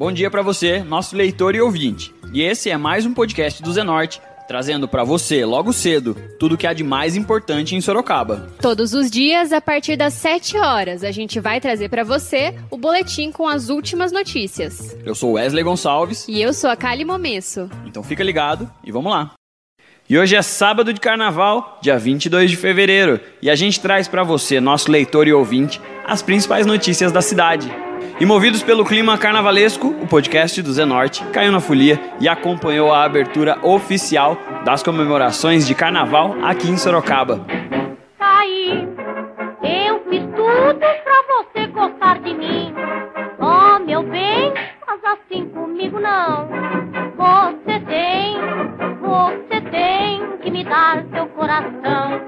Bom dia para você, nosso leitor e ouvinte. E esse é mais um podcast do Zenorte, trazendo para você, logo cedo, tudo o que há de mais importante em Sorocaba. Todos os dias, a partir das 7 horas, a gente vai trazer para você o boletim com as últimas notícias. Eu sou Wesley Gonçalves. E eu sou a Kali Momesso. Então fica ligado e vamos lá. E hoje é sábado de carnaval, dia 22 de fevereiro, e a gente traz para você, nosso leitor e ouvinte, as principais notícias da cidade. E movidos pelo clima carnavalesco, o podcast do Zenorte caiu na folia e acompanhou a abertura oficial das comemorações de carnaval aqui em Sorocaba. Aí, eu fiz tudo pra você gostar de mim. Oh, meu bem, faz assim comigo não. Você tem, você tem que me dar seu coração.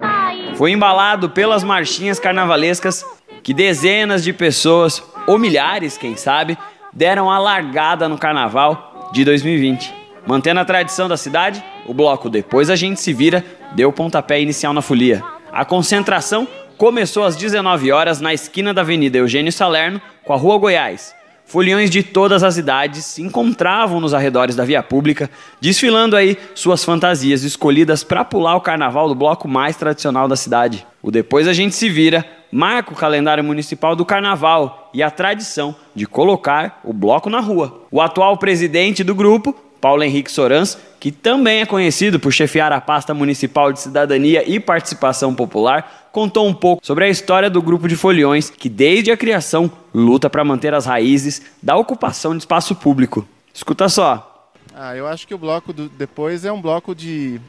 Aí. Foi embalado pelas marchinhas carnavalescas que dezenas de pessoas, ou milhares, quem sabe, deram a largada no carnaval de 2020. Mantendo a tradição da cidade, o bloco Depois a Gente Se Vira deu o pontapé inicial na folia. A concentração começou às 19 horas na esquina da Avenida Eugênio Salerno com a Rua Goiás. Foliões de todas as idades se encontravam nos arredores da via pública, desfilando aí suas fantasias escolhidas para pular o carnaval do bloco mais tradicional da cidade. O Depois a Gente Se Vira marca o calendário municipal do carnaval e a tradição de colocar o bloco na rua. O atual presidente do grupo, Paulo Henrique Sorans, que também é conhecido por chefiar a pasta municipal de cidadania e participação popular, contou um pouco sobre a história do grupo de foliões que, desde a criação, luta para manter as raízes da ocupação de espaço público. Escuta só. Ah, eu acho que o bloco do depois é um bloco de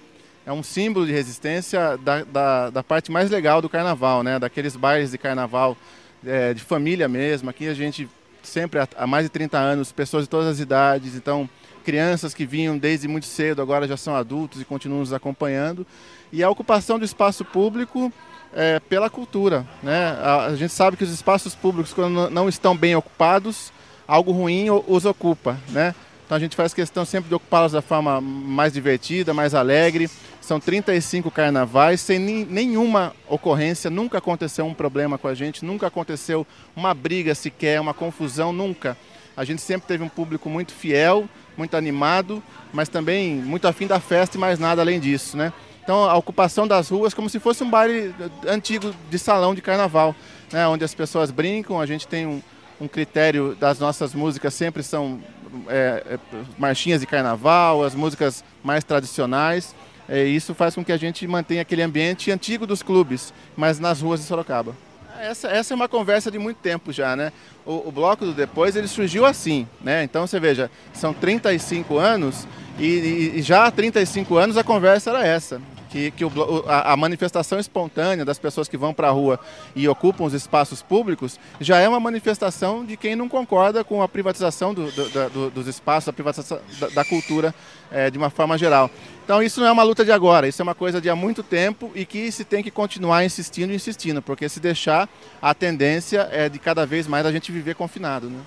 é um símbolo de resistência da, da, da, parte mais legal do carnaval, né? Daqueles bailes de carnaval é, de família mesmo. Aqui a gente sempre há mais de 30 anos, pessoas de todas as idades, então crianças que vinham desde muito cedo agora já são adultos e continuam nos acompanhando. E a ocupação do espaço público é, pela cultura, né? A, a gente sabe que os espaços públicos quando não estão bem ocupados, algo ruim os ocupa, né? Então a gente faz questão sempre de ocupá-los da forma mais divertida, mais alegre. São 35 carnavais sem nenhuma ocorrência, nunca aconteceu um problema com a gente, nunca aconteceu uma briga sequer, uma confusão, nunca. A gente sempre teve um público muito fiel, muito animado, mas também muito afim da festa e mais nada além disso, né? Então a ocupação das ruas como se fosse um baile antigo de salão de carnaval, né? onde as pessoas brincam, a gente tem um, um critério das nossas músicas sempre são é, é, marchinhas de carnaval, as músicas mais tradicionais. É, isso faz com que a gente mantenha aquele ambiente antigo dos clubes, mas nas ruas de Sorocaba. Essa, essa é uma conversa de muito tempo já, né? O, o, bloco do depois ele surgiu assim, né? Então você veja, são 35 anos e, e, e já há 35 anos a conversa era essa que, que o, a, a, manifestação espontânea das pessoas que vão para a rua e ocupam os espaços públicos já é uma manifestação de quem não concorda com a privatização do, do, do, dos espaços, a privatização da, da cultura é, de uma forma geral. Então isso não é uma luta de agora, isso é uma coisa de há muito tempo e que se tem que continuar insistindo e insistindo, porque se deixar, a tendência é de cada vez mais a gente viver confinado. Né?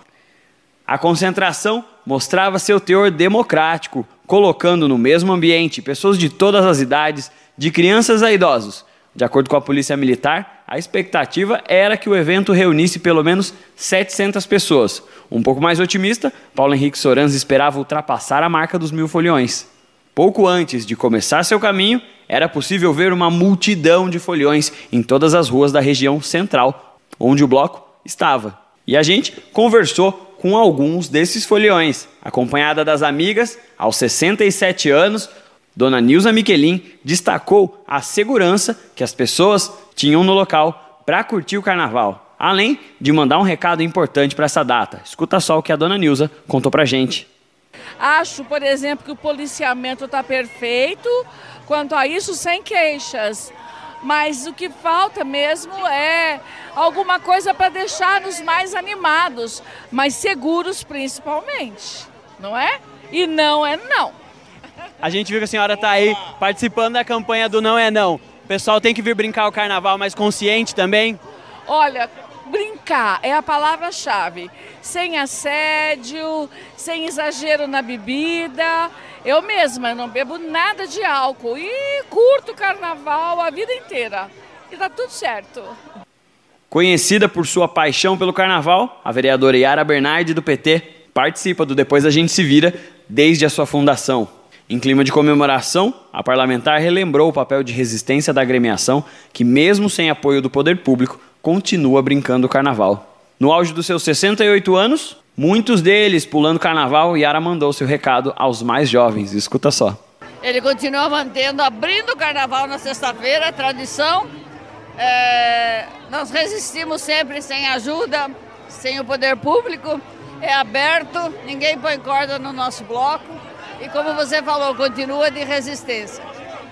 A concentração mostrava seu teor democrático, colocando no mesmo ambiente pessoas de todas as idades, de crianças a idosos. De acordo com a Polícia Militar, a expectativa era que o evento reunisse pelo menos 700 pessoas. Um pouco mais otimista, Paulo Henrique Sorans esperava ultrapassar a marca dos mil foliões. Pouco antes de começar seu caminho, era possível ver uma multidão de foliões em todas as ruas da região central, onde o bloco estava. E a gente conversou com alguns desses foliões. Acompanhada das amigas, aos 67 anos, Dona Nilza Miquelin destacou a segurança que as pessoas tinham no local para curtir o carnaval, além de mandar um recado importante para essa data. Escuta só o que a Dona Nilza contou para gente. Acho, por exemplo, que o policiamento está perfeito. Quanto a isso, sem queixas mas o que falta mesmo é alguma coisa para deixar-nos mais animados, mais seguros principalmente, não é? E não é não. A gente viu que a senhora está aí participando da campanha do Não é Não. O pessoal tem que vir brincar o carnaval mais consciente também? Olha, brincar é a palavra-chave. Sem assédio, sem exagero na bebida. Eu mesma não bebo nada de álcool e curto carnaval a vida inteira. E tá tudo certo. Conhecida por sua paixão pelo carnaval, a vereadora Yara Bernardi, do PT, participa do Depois a Gente Se Vira desde a sua fundação. Em clima de comemoração, a parlamentar relembrou o papel de resistência da agremiação, que, mesmo sem apoio do poder público, continua brincando o carnaval. No auge dos seus 68 anos, muitos deles pulando carnaval, Yara mandou seu recado aos mais jovens. Escuta só. Ele continua mantendo, abrindo o carnaval na sexta-feira, tradição. É, nós resistimos sempre sem ajuda, sem o poder público. É aberto, ninguém põe corda no nosso bloco. E como você falou, continua de resistência.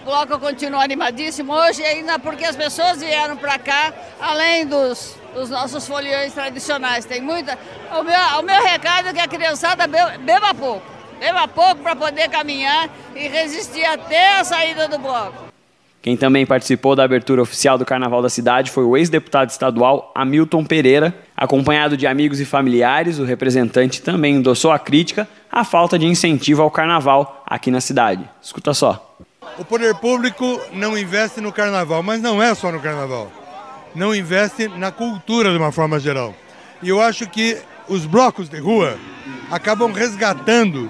O bloco continua animadíssimo hoje, ainda porque as pessoas vieram para cá, além dos, dos nossos foliões tradicionais. Tem muita. O meu, o meu recado é que a criançada beba, beba pouco. Beba pouco para poder caminhar e resistir até a saída do bloco. Quem também participou da abertura oficial do Carnaval da cidade foi o ex-deputado estadual Hamilton Pereira. Acompanhado de amigos e familiares, o representante também endossou a crítica à falta de incentivo ao carnaval aqui na cidade. Escuta só. O poder público não investe no carnaval, mas não é só no carnaval. Não investe na cultura de uma forma geral. E eu acho que os blocos de rua acabam resgatando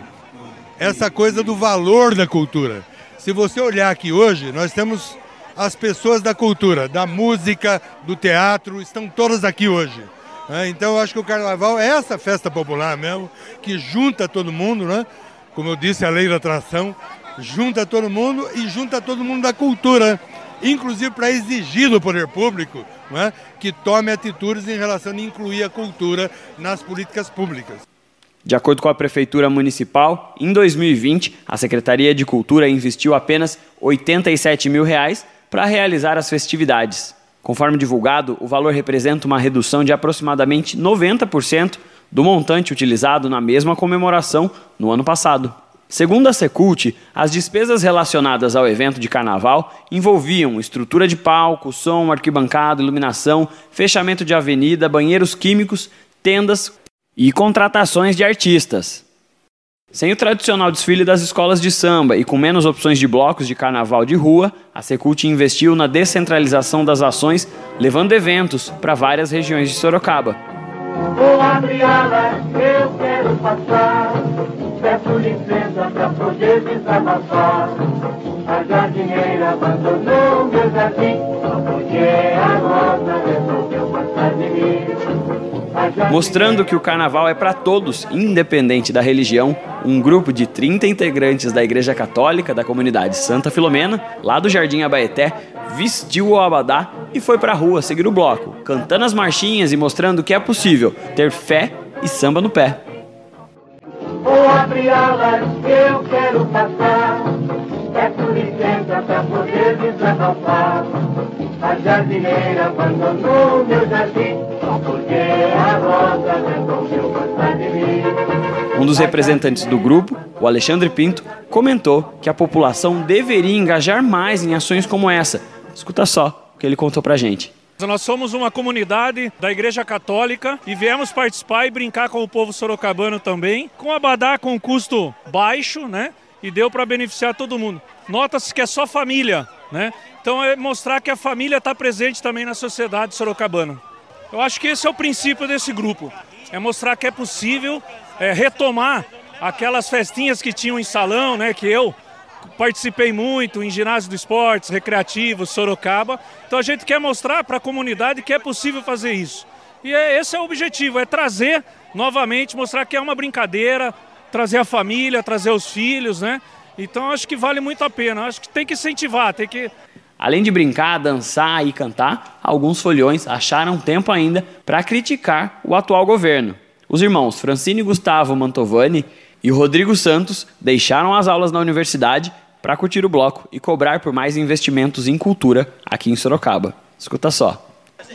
essa coisa do valor da cultura. Se você olhar aqui hoje, nós temos as pessoas da cultura, da música, do teatro, estão todas aqui hoje. Né? Então eu acho que o carnaval é essa festa popular mesmo, que junta todo mundo, né? como eu disse, a lei da atração, junta todo mundo e junta todo mundo da cultura, inclusive para exigir do poder público né? que tome atitudes em relação a incluir a cultura nas políticas públicas. De acordo com a Prefeitura Municipal, em 2020, a Secretaria de Cultura investiu apenas 87 mil reais para realizar as festividades. Conforme divulgado, o valor representa uma redução de aproximadamente 90% do montante utilizado na mesma comemoração no ano passado. Segundo a Secult, as despesas relacionadas ao evento de carnaval envolviam estrutura de palco, som, arquibancada, iluminação, fechamento de avenida, banheiros químicos, tendas, e contratações de artistas. Sem o tradicional desfile das escolas de samba e com menos opções de blocos de carnaval de rua, a Secult investiu na descentralização das ações, levando eventos para várias regiões de Sorocaba. Vou eu quero passar. Peço licença. Mostrando que o carnaval é para todos, independente da religião. Um grupo de 30 integrantes da Igreja Católica da comunidade Santa Filomena, lá do Jardim Abaeté, vestiu o abadá e foi para a rua seguir o bloco, cantando as marchinhas e mostrando que é possível ter fé e samba no pé. Vou abrir alas eu quero passar, peço licença para poder desabafar. A jardineira abandonou meu jardim, porque a rosa resolveu gostar de mim. Um dos representantes do grupo, o Alexandre Pinto, comentou que a população deveria engajar mais em ações como essa. Escuta só o que ele contou pra gente. Nós somos uma comunidade da Igreja Católica e viemos participar e brincar com o povo sorocabano também, com abadá com custo baixo, né? E deu para beneficiar todo mundo. Nota-se que é só família, né? Então é mostrar que a família está presente também na sociedade sorocabana. Eu acho que esse é o princípio desse grupo, é mostrar que é possível é, retomar aquelas festinhas que tinham em salão, né, que eu participei muito em ginásio do esportes, recreativo, Sorocaba. Então a gente quer mostrar para a comunidade que é possível fazer isso. E é, esse é o objetivo, é trazer novamente, mostrar que é uma brincadeira, trazer a família, trazer os filhos, né? Então acho que vale muito a pena. Acho que tem que incentivar, tem que Além de brincar, dançar e cantar, alguns folhões acharam tempo ainda para criticar o atual governo. Os irmãos Francine Gustavo Mantovani e Rodrigo Santos deixaram as aulas na universidade para curtir o bloco e cobrar por mais investimentos em cultura aqui em Sorocaba. Escuta só.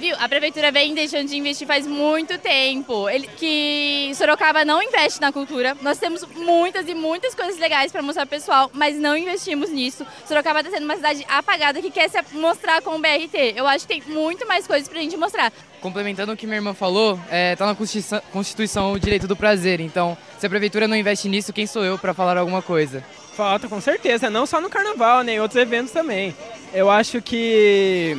Viu? A prefeitura vem deixando de investir faz muito tempo. Ele, que Sorocaba não investe na cultura. Nós temos muitas e muitas coisas legais para mostrar pro pessoal, mas não investimos nisso. Sorocaba está sendo uma cidade apagada que quer se mostrar com o BRT. Eu acho que tem muito mais coisas para a gente mostrar. Complementando o que minha irmã falou, é, tá na Constituição, Constituição o direito do prazer. Então, se a prefeitura não investe nisso, quem sou eu para falar alguma coisa? Falta, com certeza. Não só no carnaval, né? Em outros eventos também. Eu acho que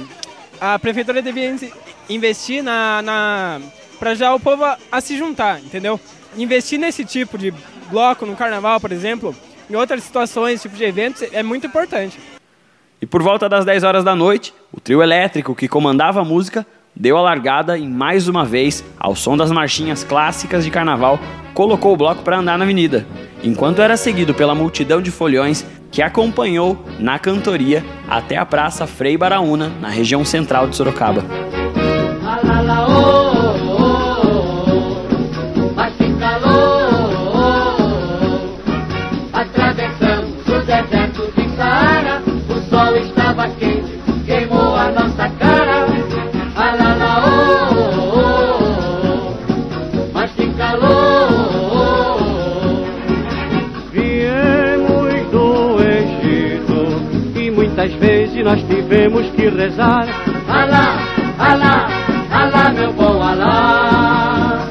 a prefeitura devia in- investir na, na para já o povo a, a se juntar, entendeu? Investir nesse tipo de bloco no carnaval, por exemplo, em outras situações, tipo de eventos, é muito importante. E por volta das 10 horas da noite, o trio elétrico que comandava a música deu a largada e mais uma vez, ao som das marchinhas clássicas de carnaval, colocou o bloco para andar na avenida, enquanto era seguido pela multidão de folhões que acompanhou na cantoria até a Praça Frei Baraúna, na região central de Sorocaba. Nós tivemos que rezar. Alá, alá, alá meu bom alá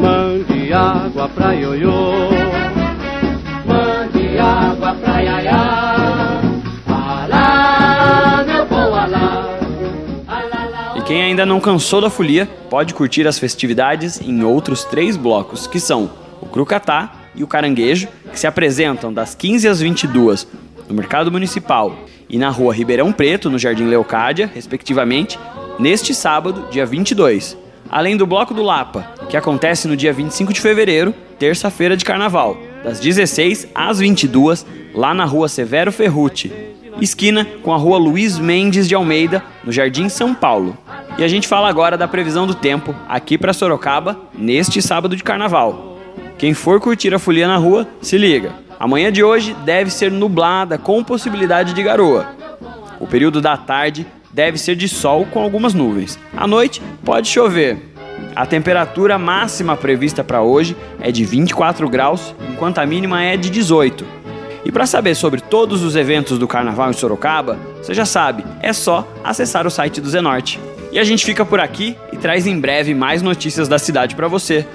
Mande água pra ioiô. Mande água pra iaiá Alá, meu bom alá E quem ainda não cansou da folia pode curtir as festividades em outros três blocos, que são o Crucatá e o Caranguejo, que se apresentam das 15 às 22 no Mercado Municipal e na Rua Ribeirão Preto, no Jardim Leocádia, respectivamente, neste sábado, dia 22. Além do Bloco do Lapa, que acontece no dia 25 de fevereiro, terça-feira de carnaval, das 16 às 22, lá na Rua Severo Ferrucci, esquina com a Rua Luiz Mendes de Almeida, no Jardim São Paulo. E a gente fala agora da previsão do tempo aqui para Sorocaba neste sábado de carnaval. Quem for curtir a folia na rua, se liga. Amanhã de hoje deve ser nublada com possibilidade de garoa. O período da tarde deve ser de sol com algumas nuvens. À noite pode chover. A temperatura máxima prevista para hoje é de 24 graus, enquanto a mínima é de 18. E para saber sobre todos os eventos do carnaval em Sorocaba, você já sabe, é só acessar o site do Zenorte. E a gente fica por aqui e traz em breve mais notícias da cidade para você.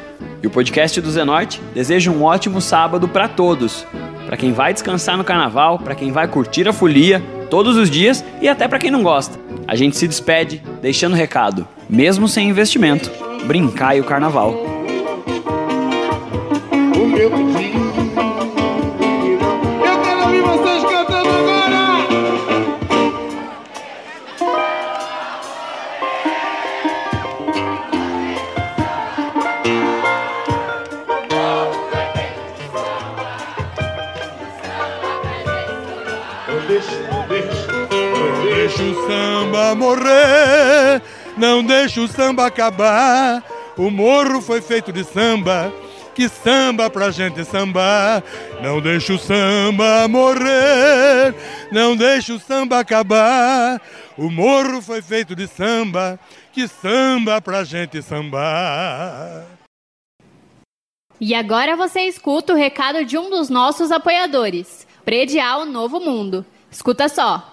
E o podcast do Zenorte deseja um ótimo sábado para todos. Para quem vai descansar no carnaval, para quem vai curtir a folia todos os dias e até para quem não gosta. A gente se despede deixando recado, mesmo sem investimento, brincar e o carnaval. O meu pedido o samba acabar. O morro foi feito de samba, que samba pra gente sambar. Não deixa o samba morrer, não deixa o samba acabar. O morro foi feito de samba, que samba pra gente sambar. E agora você escuta o recado de um dos nossos apoiadores, Predial Novo Mundo. Escuta só.